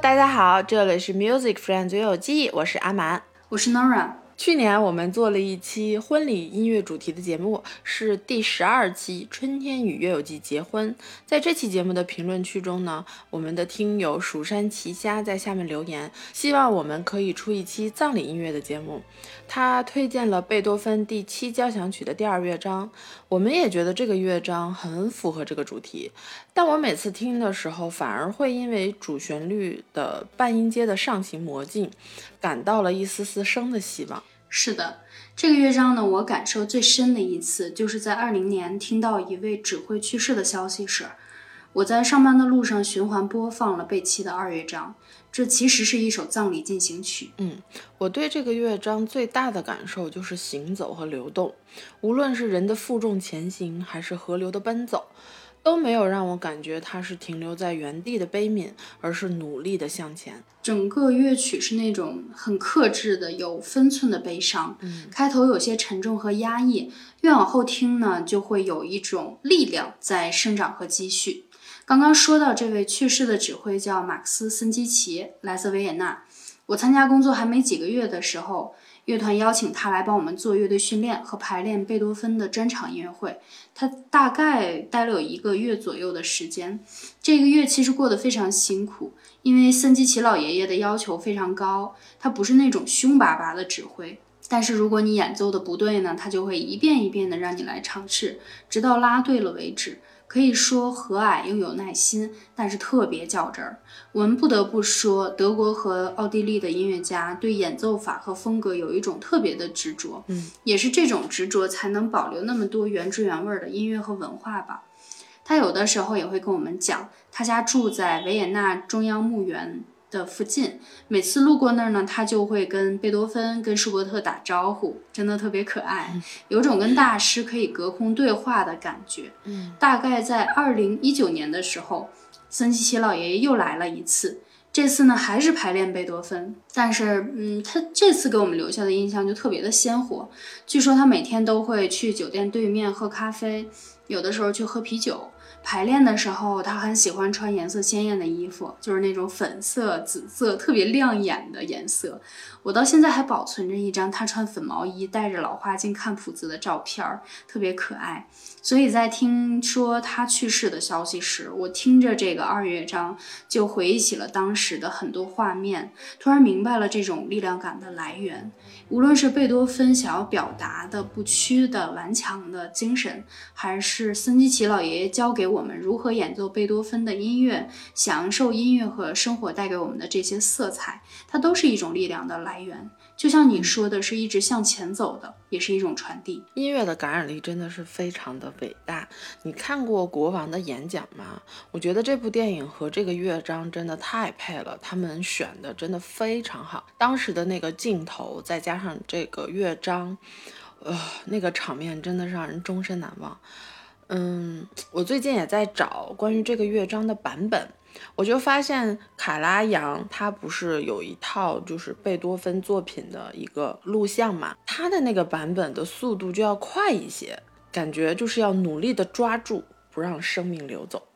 大家好，这里是 Music Friends 约有记，我是阿蛮，我是 Nora。去年我们做了一期婚礼音乐主题的节目，是第十二期《春天与月有记结婚》。在这期节目的评论区中呢，我们的听友蜀山奇虾在下面留言，希望我们可以出一期葬礼音乐的节目。他推荐了贝多芬第七交响曲的第二乐章，我们也觉得这个乐章很符合这个主题。但我每次听的时候，反而会因为主旋律的半音阶的上行魔镜，感到了一丝丝生的希望。是的，这个乐章呢，我感受最深的一次，就是在二零年听到一位指挥去世的消息时，我在上班的路上循环播放了贝奇的二乐章。这其实是一首葬礼进行曲。嗯，我对这个乐章最大的感受就是行走和流动，无论是人的负重前行，还是河流的奔走，都没有让我感觉它是停留在原地的悲悯，而是努力的向前。整个乐曲是那种很克制的、有分寸的悲伤。嗯，开头有些沉重和压抑，越往后听呢，就会有一种力量在生长和积蓄。刚刚说到这位去世的指挥叫马克思森基奇，来自维也纳。我参加工作还没几个月的时候，乐团邀请他来帮我们做乐队训练和排练贝多芬的专场音乐会。他大概待了有一个月左右的时间。这个月其实过得非常辛苦，因为森基奇老爷爷的要求非常高，他不是那种凶巴巴的指挥。但是如果你演奏的不对呢，他就会一遍一遍的让你来尝试，直到拉对了为止。可以说和蔼又有耐心，但是特别较真儿。我们不得不说，德国和奥地利的音乐家对演奏法和风格有一种特别的执着，嗯，也是这种执着才能保留那么多原汁原味的音乐和文化吧。他有的时候也会跟我们讲，他家住在维也纳中央墓园。的附近，每次路过那儿呢，他就会跟贝多芬、跟舒伯特打招呼，真的特别可爱，有种跟大师可以隔空对话的感觉。嗯，大概在二零一九年的时候，森基奇老爷爷又来了一次，这次呢还是排练贝多芬，但是，嗯，他这次给我们留下的印象就特别的鲜活。据说他每天都会去酒店对面喝咖啡，有的时候去喝啤酒。排练的时候，他很喜欢穿颜色鲜艳的衣服，就是那种粉色、紫色，特别亮眼的颜色。我到现在还保存着一张他穿粉毛衣、戴着老花镜看谱子的照片儿，特别可爱。所以在听说他去世的消息时，我听着这个二乐章，就回忆起了当时的很多画面，突然明白了这种力量感的来源。无论是贝多芬想要表达的不屈的顽强的精神，还是森基奇老爷爷教给我们如何演奏贝多芬的音乐，享受音乐和生活带给我们的这些色彩，它都是一种力量的来源。就像你说的，是一直向前走的，也是一种传递。音乐的感染力真的是非常的伟大。你看过国王的演讲吗？我觉得这部电影和这个乐章真的太配了，他们选的真的非常好。当时的那个镜头，再加上这个乐章，呃，那个场面真的让人终身难忘。嗯，我最近也在找关于这个乐章的版本。我就发现卡拉扬他不是有一套就是贝多芬作品的一个录像嘛，他的那个版本的速度就要快一些，感觉就是要努力的抓住，不让生命流走。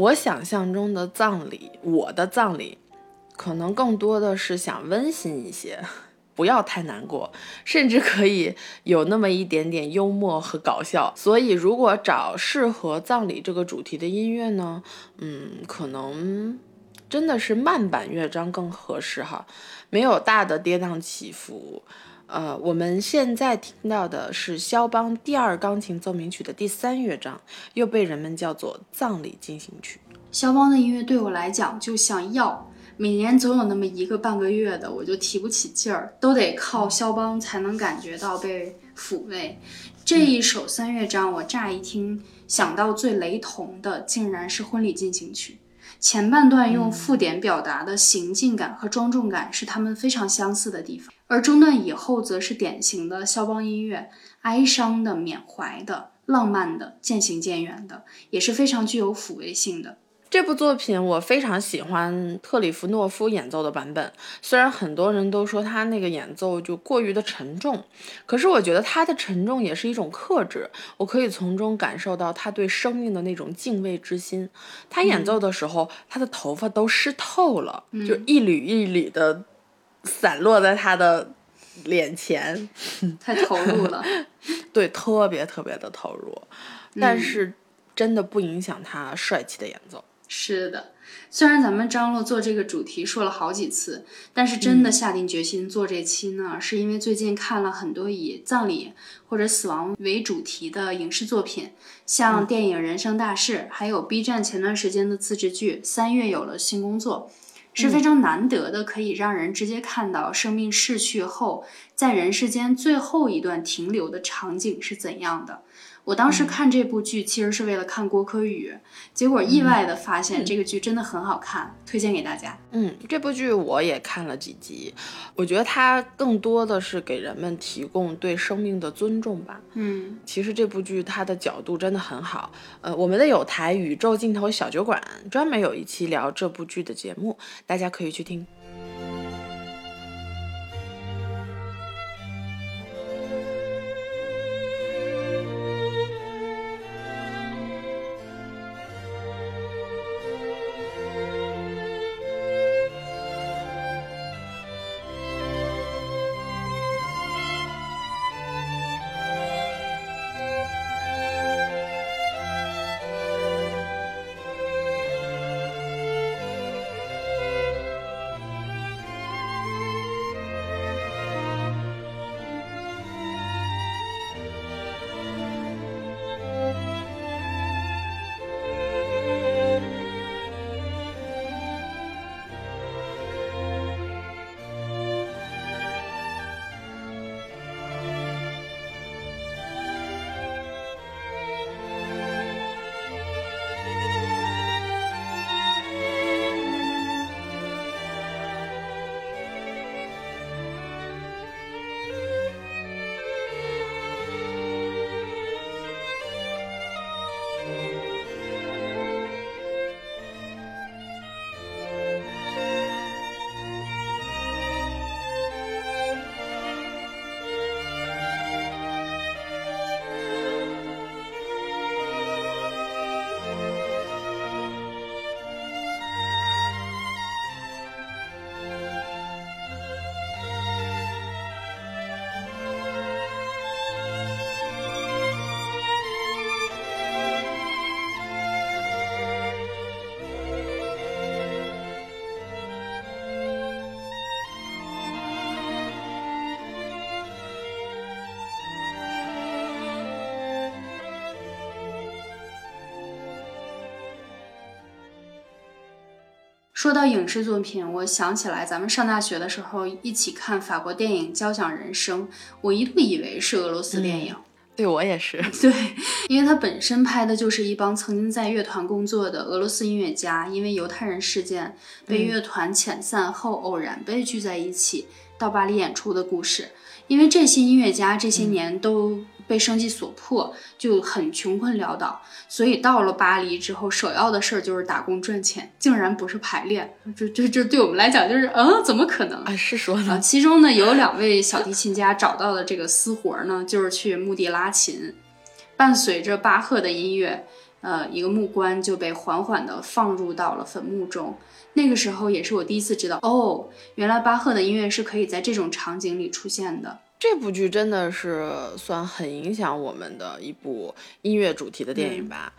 我想象中的葬礼，我的葬礼，可能更多的是想温馨一些，不要太难过，甚至可以有那么一点点幽默和搞笑。所以，如果找适合葬礼这个主题的音乐呢，嗯，可能真的是慢板乐章更合适哈，没有大的跌宕起伏。呃，我们现在听到的是肖邦第二钢琴奏鸣曲的第三乐章，又被人们叫做葬礼进行曲。肖邦的音乐对我来讲就像药，每年总有那么一个半个月的，我就提不起劲儿，都得靠肖邦才能感觉到被抚慰。这一首三乐章，我乍一听想到最雷同的，竟然是婚礼进行曲。前半段用附点表达的行进感和庄重感是他们非常相似的地方，而中断以后则是典型的肖邦音乐，哀伤的、缅怀的、浪漫的、渐行渐远的，也是非常具有抚慰性的。这部作品我非常喜欢特里弗诺夫演奏的版本，虽然很多人都说他那个演奏就过于的沉重，可是我觉得他的沉重也是一种克制，我可以从中感受到他对生命的那种敬畏之心。他演奏的时候，他的头发都湿透了，就一缕一缕的散落在他的脸前，太投入了，对，特别特别的投入，但是真的不影响他帅气的演奏。是的，虽然咱们张罗做这个主题说了好几次，但是真的下定决心做这期呢，是因为最近看了很多以葬礼或者死亡为主题的影视作品，像电影《人生大事》，还有 B 站前段时间的自制剧《三月有了新工作》，是非常难得的，可以让人直接看到生命逝去后在人世间最后一段停留的场景是怎样的。我当时看这部剧其实是为了看郭柯宇，结果意外的发现这个剧真的很好看，推荐给大家。嗯，这部剧我也看了几集，我觉得它更多的是给人们提供对生命的尊重吧。嗯，其实这部剧它的角度真的很好。呃，我们的有台宇宙尽头小酒馆专门有一期聊这部剧的节目，大家可以去听。说到影视作品，我想起来咱们上大学的时候一起看法国电影《交响人生》，我一度以为是俄罗斯电影。对我也是，对，因为它本身拍的就是一帮曾经在乐团工作的俄罗斯音乐家，因为犹太人事件被乐团遣散后，偶然被聚在一起到巴黎演出的故事。因为这些音乐家这些年都被生计所迫，就很穷困潦倒，所以到了巴黎之后，首要的事儿就是打工赚钱，竟然不是排练，这这这对我们来讲就是，嗯，怎么可能啊？是说呢，其中呢有两位小提琴家找到的这个私活呢，就是去墓地拉琴，伴随着巴赫的音乐，呃，一个木棺就被缓缓地放入到了坟墓中。那个时候也是我第一次知道，哦，原来巴赫的音乐是可以在这种场景里出现的。这部剧真的是算很影响我们的一部音乐主题的电影吧。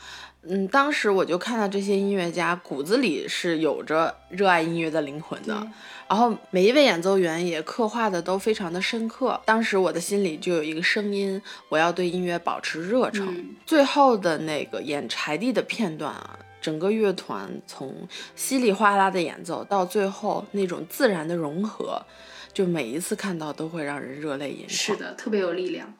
嗯，当时我就看到这些音乐家骨子里是有着热爱音乐的灵魂的，然后每一位演奏员也刻画的都非常的深刻。当时我的心里就有一个声音，我要对音乐保持热诚。最后的那个演柴地的片段啊。整个乐团从稀里哗啦的演奏到最后那种自然的融合，就每一次看到都会让人热泪盈眶。是的，特别有力量。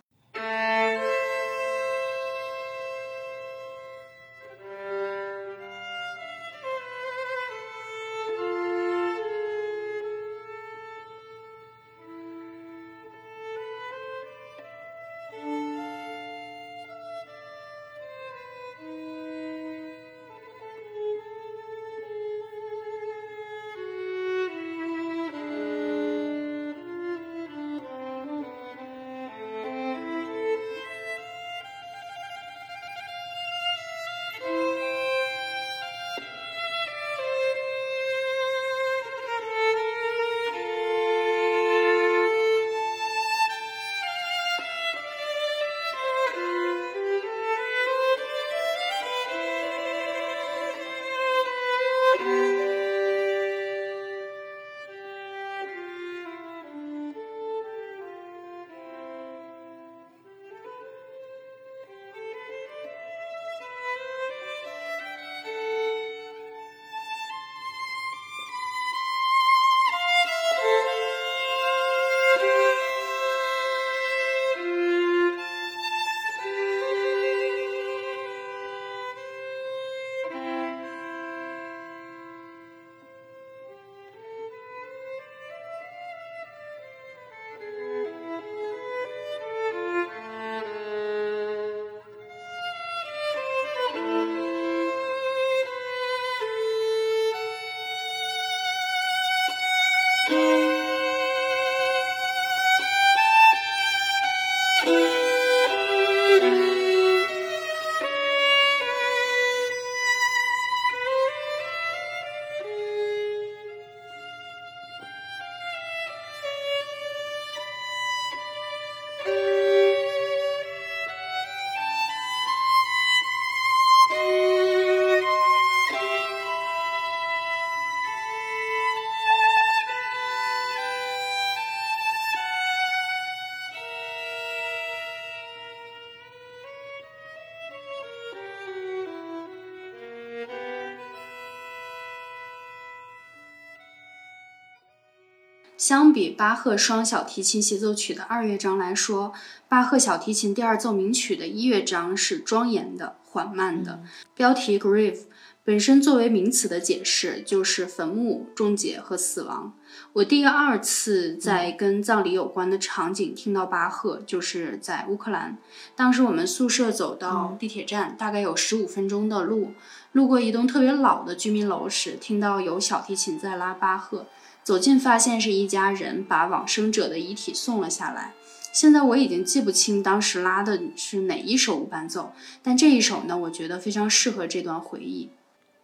相比巴赫双小提琴协奏曲的二乐章来说，巴赫小提琴第二奏鸣曲的一乐章是庄严的、缓慢的。标题 “grave” 本身作为名词的解释就是坟墓、终结和死亡。我第二次在跟葬礼有关的场景听到巴赫，就是在乌克兰。当时我们宿舍走到地铁站，大概有十五分钟的路，路过一栋特别老的居民楼时，听到有小提琴在拉巴赫。走近发现是一家人把往生者的遗体送了下来。现在我已经记不清当时拉的是哪一首无伴奏，但这一首呢，我觉得非常适合这段回忆。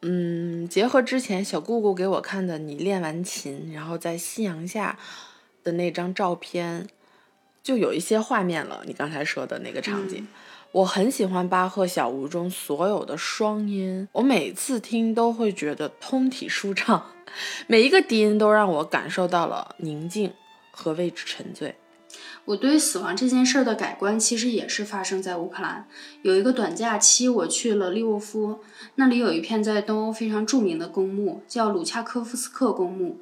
嗯，结合之前小姑姑给我看的你练完琴，然后在夕阳下的那张照片，就有一些画面了。你刚才说的那个场景。我很喜欢巴赫小屋中所有的双音，我每次听都会觉得通体舒畅，每一个低音都让我感受到了宁静和为之沉醉。我对死亡这件事儿的改观，其实也是发生在乌克兰。有一个短假期，我去了利沃夫，那里有一片在东欧非常著名的公墓，叫鲁恰科夫斯克公墓，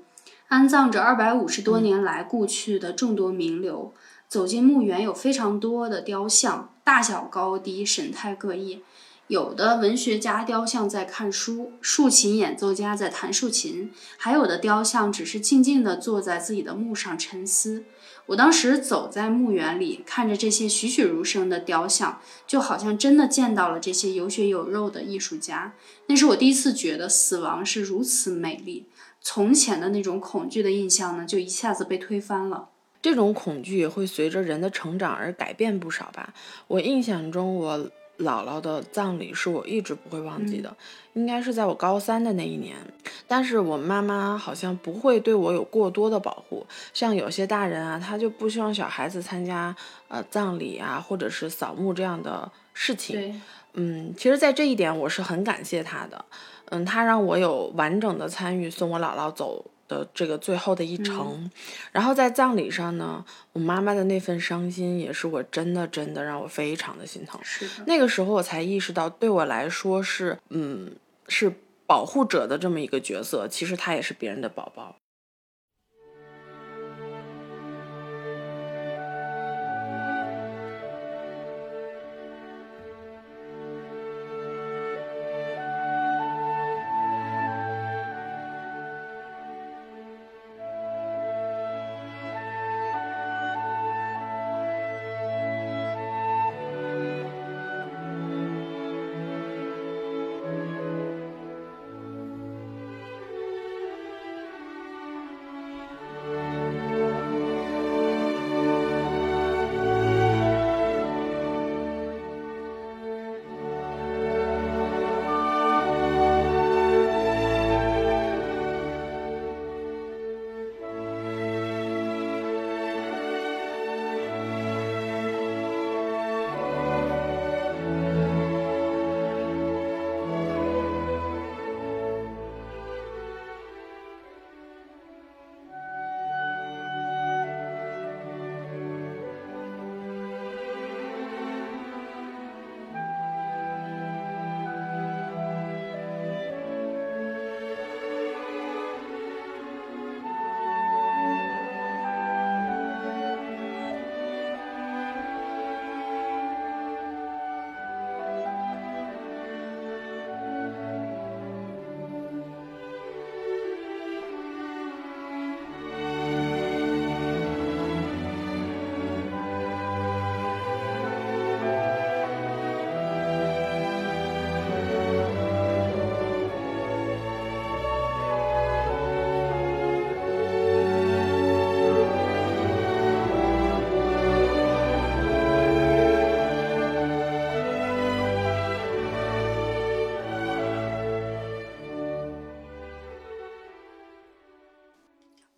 安葬着二百五十多年来故去的众多名流。走进墓园，有非常多的雕像，大小高低，神态各异。有的文学家雕像在看书，竖琴演奏家在弹竖琴，还有的雕像只是静静地坐在自己的墓上沉思。我当时走在墓园里，看着这些栩栩如生的雕像，就好像真的见到了这些有血有肉的艺术家。那是我第一次觉得死亡是如此美丽，从前的那种恐惧的印象呢，就一下子被推翻了。这种恐惧也会随着人的成长而改变不少吧。我印象中，我。姥姥的葬礼是我一直不会忘记的，应该是在我高三的那一年。但是我妈妈好像不会对我有过多的保护，像有些大人啊，他就不希望小孩子参加呃葬礼啊，或者是扫墓这样的事情。嗯，其实，在这一点我是很感谢他的。嗯，他让我有完整的参与送我姥姥走。的这个最后的一程，然后在葬礼上呢，我妈妈的那份伤心也是我真的真的让我非常的心疼。是，那个时候我才意识到，对我来说是嗯是保护者的这么一个角色，其实他也是别人的宝宝。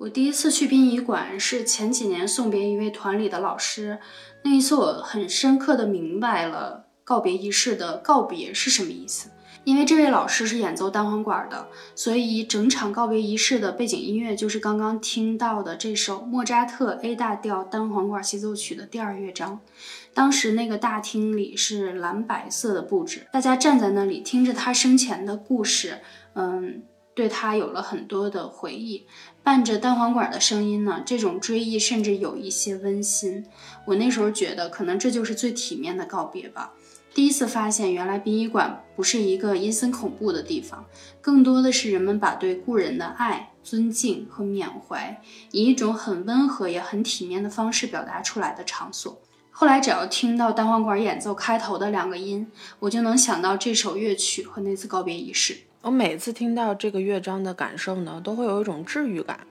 我第一次去殡仪馆是前几年送别一位团里的老师，那一次我很深刻的明白了告别仪式的告别是什么意思。因为这位老师是演奏单簧管的，所以整场告别仪式的背景音乐就是刚刚听到的这首莫扎特 A 大调单簧管协奏曲的第二乐章。当时那个大厅里是蓝白色的布置，大家站在那里听着他生前的故事，嗯。对他有了很多的回忆，伴着单簧管的声音呢，这种追忆甚至有一些温馨。我那时候觉得，可能这就是最体面的告别吧。第一次发现，原来殡仪馆不是一个阴森恐怖的地方，更多的是人们把对故人的爱、尊敬和缅怀，以一种很温和也很体面的方式表达出来的场所。后来，只要听到单簧管演奏开头的两个音，我就能想到这首乐曲和那次告别仪式。我每次听到这个乐章的感受呢，都会有一种治愈感，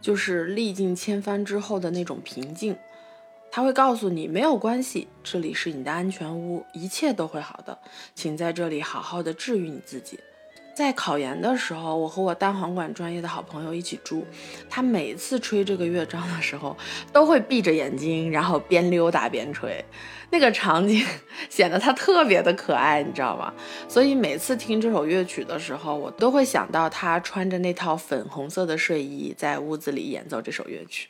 就是历尽千帆之后的那种平静。它会告诉你没有关系，这里是你的安全屋，一切都会好的，请在这里好好的治愈你自己。在考研的时候，我和我单簧管专业的好朋友一起住。他每次吹这个乐章的时候，都会闭着眼睛，然后边溜达边吹。那个场景 显得他特别的可爱，你知道吗？所以每次听这首乐曲的时候，我都会想到他穿着那套粉红色的睡衣，在屋子里演奏这首乐曲。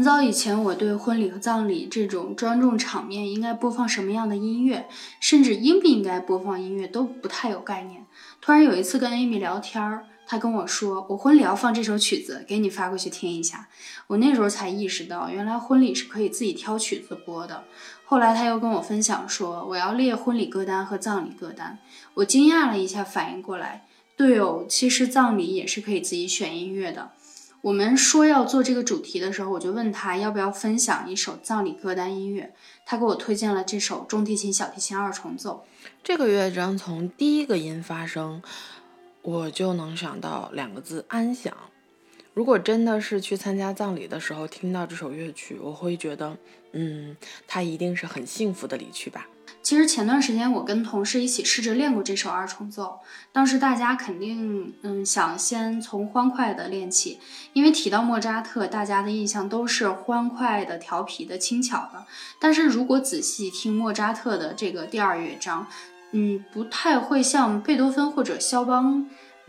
很早以前，我对婚礼和葬礼这种庄重场面应该播放什么样的音乐，甚至应不应该播放音乐都不太有概念。突然有一次跟 Amy 聊天儿，她跟我说：“我婚礼要放这首曲子，给你发过去听一下。”我那时候才意识到，原来婚礼是可以自己挑曲子播的。后来他又跟我分享说：“我要列婚礼歌单和葬礼歌单。”我惊讶了一下，反应过来，对哦，其实葬礼也是可以自己选音乐的。我们说要做这个主题的时候，我就问他要不要分享一首葬礼歌单音乐。他给我推荐了这首中提琴、小提琴二重奏。这个乐章从第一个音发生，我就能想到两个字：安详。如果真的是去参加葬礼的时候听到这首乐曲，我会觉得，嗯，他一定是很幸福的离去吧。其实前段时间我跟同事一起试着练过这首二重奏，当时大家肯定嗯想先从欢快的练起，因为提到莫扎特，大家的印象都是欢快的、调皮的、轻巧的。但是如果仔细听莫扎特的这个第二乐章，嗯，不太会像贝多芬或者肖邦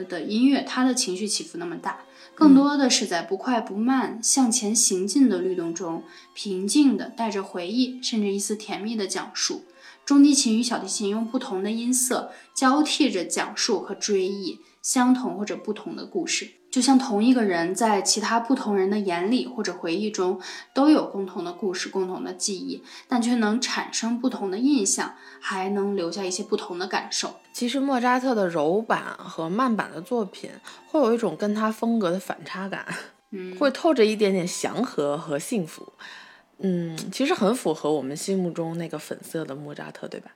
的音乐，他的情绪起伏那么大，更多的是在不快不慢向前行进的律动中，平静的带着回忆，甚至一丝甜蜜的讲述。中提琴与小提琴用不同的音色交替着讲述和追忆相同或者不同的故事，就像同一个人在其他不同人的眼里或者回忆中都有共同的故事、共同的记忆，但却能产生不同的印象，还能留下一些不同的感受。其实莫扎特的柔板和慢板的作品会有一种跟他风格的反差感，嗯，会透着一点点祥和和幸福。嗯，其实很符合我们心目中那个粉色的莫扎特，对吧？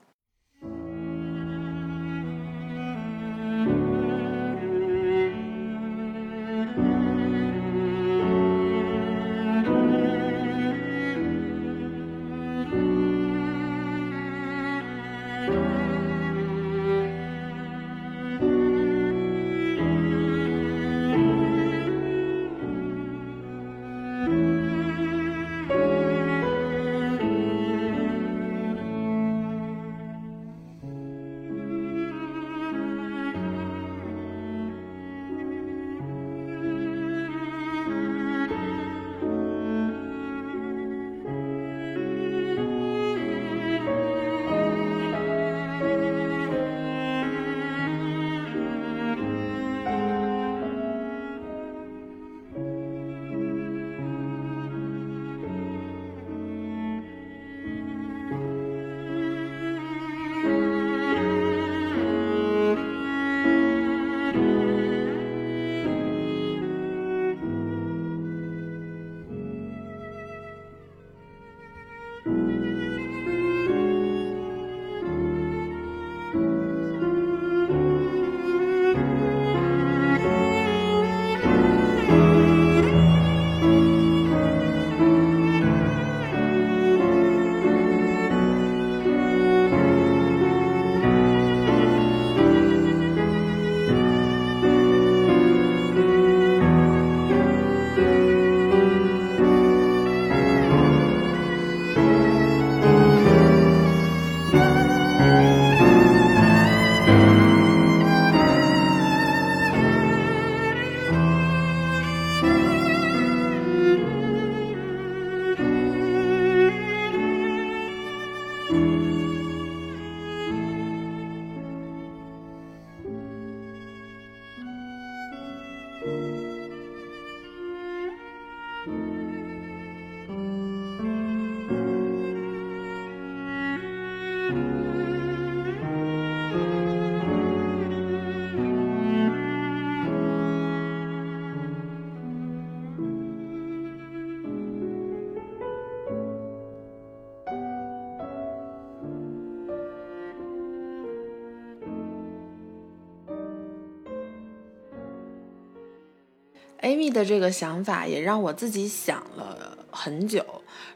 的这个想法也让我自己想了很久。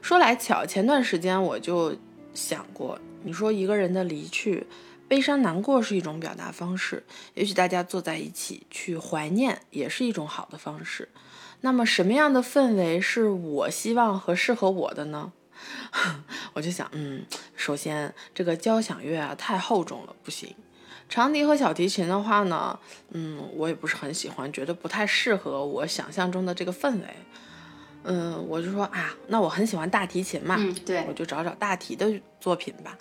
说来巧，前段时间我就想过，你说一个人的离去，悲伤难过是一种表达方式，也许大家坐在一起去怀念也是一种好的方式。那么什么样的氛围是我希望和适合我的呢？我就想，嗯，首先这个交响乐啊太厚重了，不行。长笛和小提琴的话呢，嗯，我也不是很喜欢，觉得不太适合我想象中的这个氛围。嗯，我就说啊，那我很喜欢大提琴嘛，嗯，对我，就找找大提的作品吧。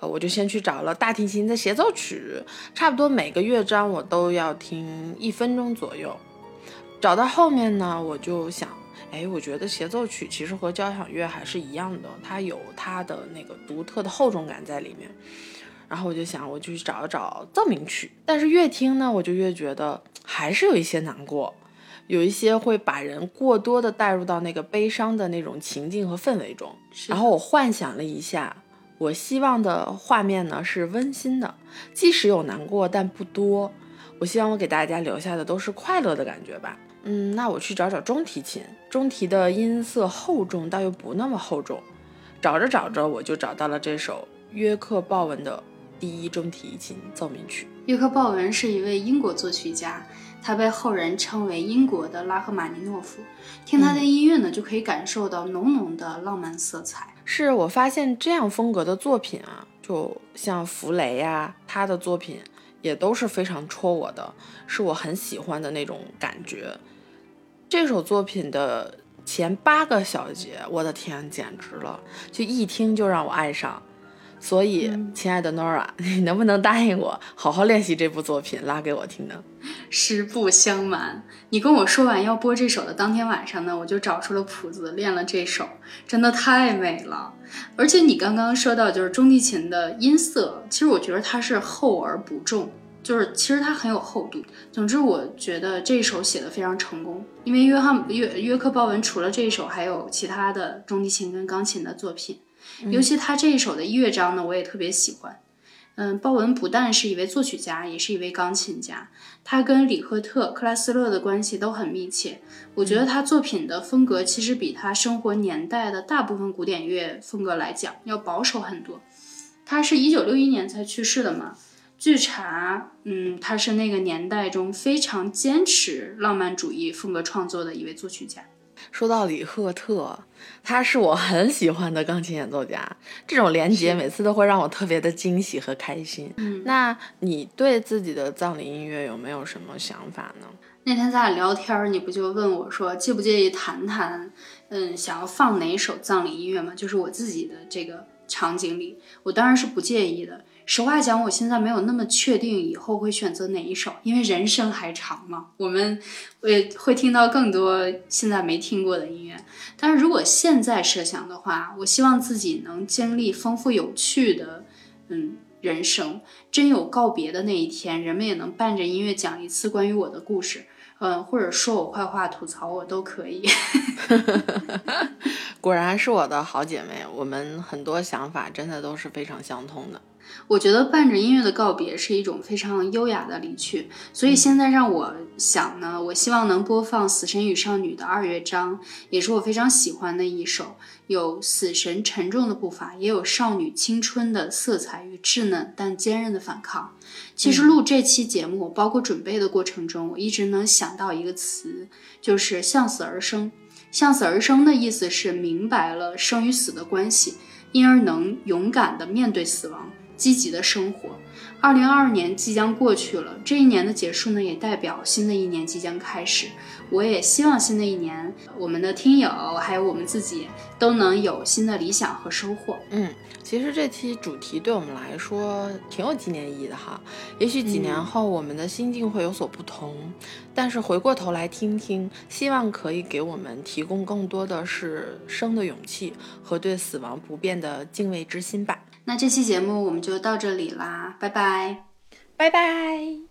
呃，我就先去找了大提琴的协奏曲，差不多每个乐章我都要听一分钟左右。找到后面呢，我就想，哎，我觉得协奏曲其实和交响乐还是一样的，它有它的那个独特的厚重感在里面。然后我就想，我就去找一找奏鸣曲，但是越听呢，我就越觉得还是有一些难过，有一些会把人过多的带入到那个悲伤的那种情境和氛围中。然后我幻想了一下，我希望的画面呢是温馨的，即使有难过，但不多。我希望我给大家留下的都是快乐的感觉吧。嗯，那我去找找中提琴，中提的音色厚重，但又不那么厚重。找着找着，我就找到了这首约克鲍文的第一中提琴奏鸣曲。约克鲍文是一位英国作曲家，他被后人称为英国的拉赫玛尼诺夫。听他的音乐呢，就可以感受到浓浓的浪漫色彩。是我发现这样风格的作品啊，就像弗雷呀、他的作品也都是非常戳我的，是我很喜欢的那种感觉。这首作品的前八个小节，我的天，简直了，就一听就让我爱上。所以，亲爱的 Nora，你能不能答应我，好好练习这部作品，拉给我听呢？实不相瞒，你跟我说完要播这首的当天晚上呢，我就找出了谱子练了这首，真的太美了。而且你刚刚说到就是中提琴的音色，其实我觉得它是厚而不重，就是其实它很有厚度。总之，我觉得这首写的非常成功，因为约翰约约克鲍文除了这一首，还有其他的中提琴跟钢琴的作品，尤其他这一首的乐章呢，我也特别喜欢。嗯，鲍文不但是一位作曲家，也是一位钢琴家。他跟里赫特、克拉斯勒的关系都很密切。我觉得他作品的风格其实比他生活年代的大部分古典乐风格来讲要保守很多。他是一九六一年才去世的嘛？据查，嗯，他是那个年代中非常坚持浪漫主义风格创作的一位作曲家。说到李赫特，他是我很喜欢的钢琴演奏家。这种连接每次都会让我特别的惊喜和开心。嗯，那你对自己的葬礼音乐有没有什么想法呢？那天咱俩聊天儿，你不就问我说，介不介意谈谈，嗯，想要放哪首葬礼音乐吗？就是我自己的这个场景里，我当然是不介意的。实话讲，我现在没有那么确定以后会选择哪一首，因为人生还长嘛，我们会会听到更多现在没听过的音乐。但是如果现在设想的话，我希望自己能经历丰富有趣的，嗯，人生。真有告别的那一天，人们也能伴着音乐讲一次关于我的故事，嗯，或者说我坏话、吐槽我都可以。果然是我的好姐妹，我们很多想法真的都是非常相通的。我觉得伴着音乐的告别是一种非常优雅的离去，所以现在让我想呢，我希望能播放《死神与少女》的二乐章，也是我非常喜欢的一首，有死神沉重的步伐，也有少女青春的色彩与稚嫩但坚韧的反抗。其实录这期节目，包括准备的过程中，我一直能想到一个词，就是向死而生。向死而生的意思是明白了生与死的关系，因而能勇敢地面对死亡。积极的生活。二零二二年即将过去了，这一年的结束呢，也代表新的一年即将开始。我也希望新的一年，我们的听友还有我们自己都能有新的理想和收获。嗯，其实这期主题对我们来说挺有纪念意义的哈。也许几年后我们的心境会有所不同，但是回过头来听听，希望可以给我们提供更多的是生的勇气和对死亡不变的敬畏之心吧。那这期节目我们就到这里啦，拜拜，拜拜。